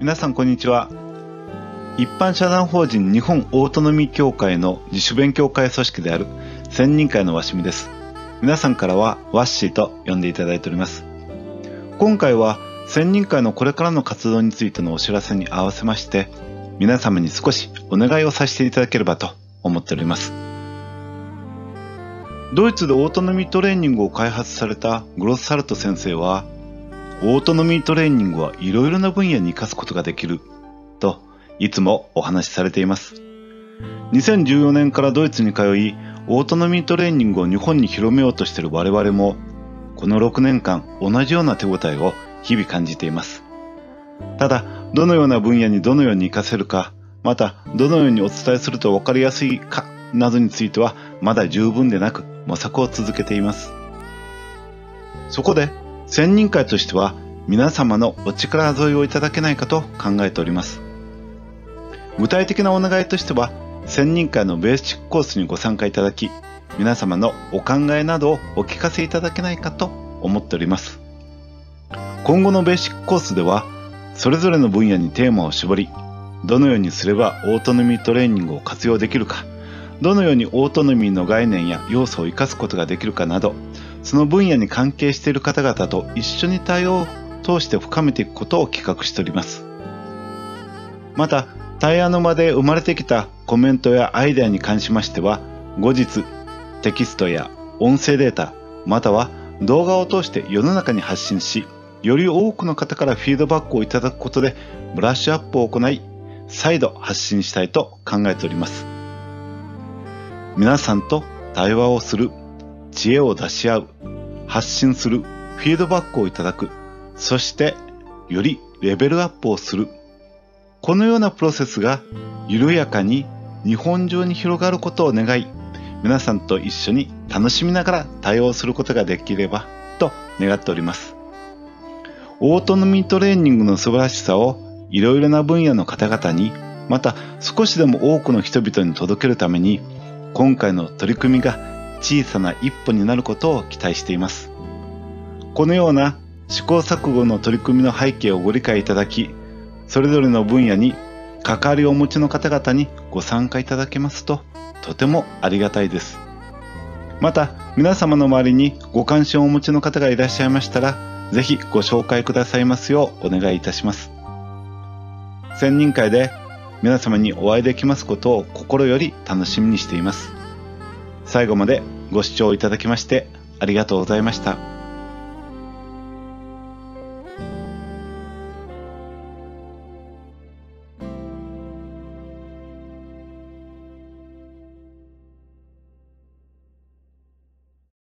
皆さんこんにちは。一般社団法人日本オートノミー協会の自主勉強会組織である専任会のわしみです。皆さんからはワッシーと呼んでいただいております。今回は専任会のこれからの活動についてのお知らせに合わせまして皆様に少しお願いをさせていただければと思っております。ドイツでオートノミートレーニングを開発されたグロッサルト先生はオートノミートレーニングはいろいろな分野に活かすことができるといつもお話しされています。2014年からドイツに通い、オートノミートレーニングを日本に広めようとしている我々も、この6年間同じような手応えを日々感じています。ただ、どのような分野にどのように活かせるか、またどのようにお伝えすると分かりやすいかなどについてはまだ十分でなく模索を続けています。そこで専任会としては皆様のお力添えをいただけないかと考えております。具体的なお願いとしては、専任会のベーシックコースにご参加いただき、皆様のお考えなどをお聞かせいただけないかと思っております。今後のベーシックコースでは、それぞれの分野にテーマを絞り、どのようにすればオートノミートレーニングを活用できるか、どのようにオートノミーの概念や要素を活かすことができるかなど、その分野に関係している方々と一緒に対応を通して深めていくことを企画しております。また、対話の間で生まれてきたコメントやアイデアに関しましては、後日、テキストや音声データ、または動画を通して世の中に発信し、より多くの方からフィードバックをいただくことで、ブラッシュアップを行い、再度発信したいと考えております。皆さんと対話をする知恵を出し合う、発信する、フィードバックをいただく、そしてよりレベルアップをする。このようなプロセスが緩やかに日本中に広がることを願い、皆さんと一緒に楽しみながら対応することができればと願っております。オートノミートレーニングの素晴らしさをいろいろな分野の方々に、また少しでも多くの人々に届けるために、今回の取り組みが小さな一歩になることを期待しています。このような試行錯誤の取り組みの背景をご理解いただき、それぞれの分野に関わりをお持ちの方々にご参加いただけますと、とてもありがたいです。また、皆様の周りにご関心をお持ちの方がいらっしゃいましたら、ぜひご紹介くださいますようお願いいたします。専任会で皆様にお会いできますことを心より楽しみにしています。最後までご視聴いただきましてありがとうございました。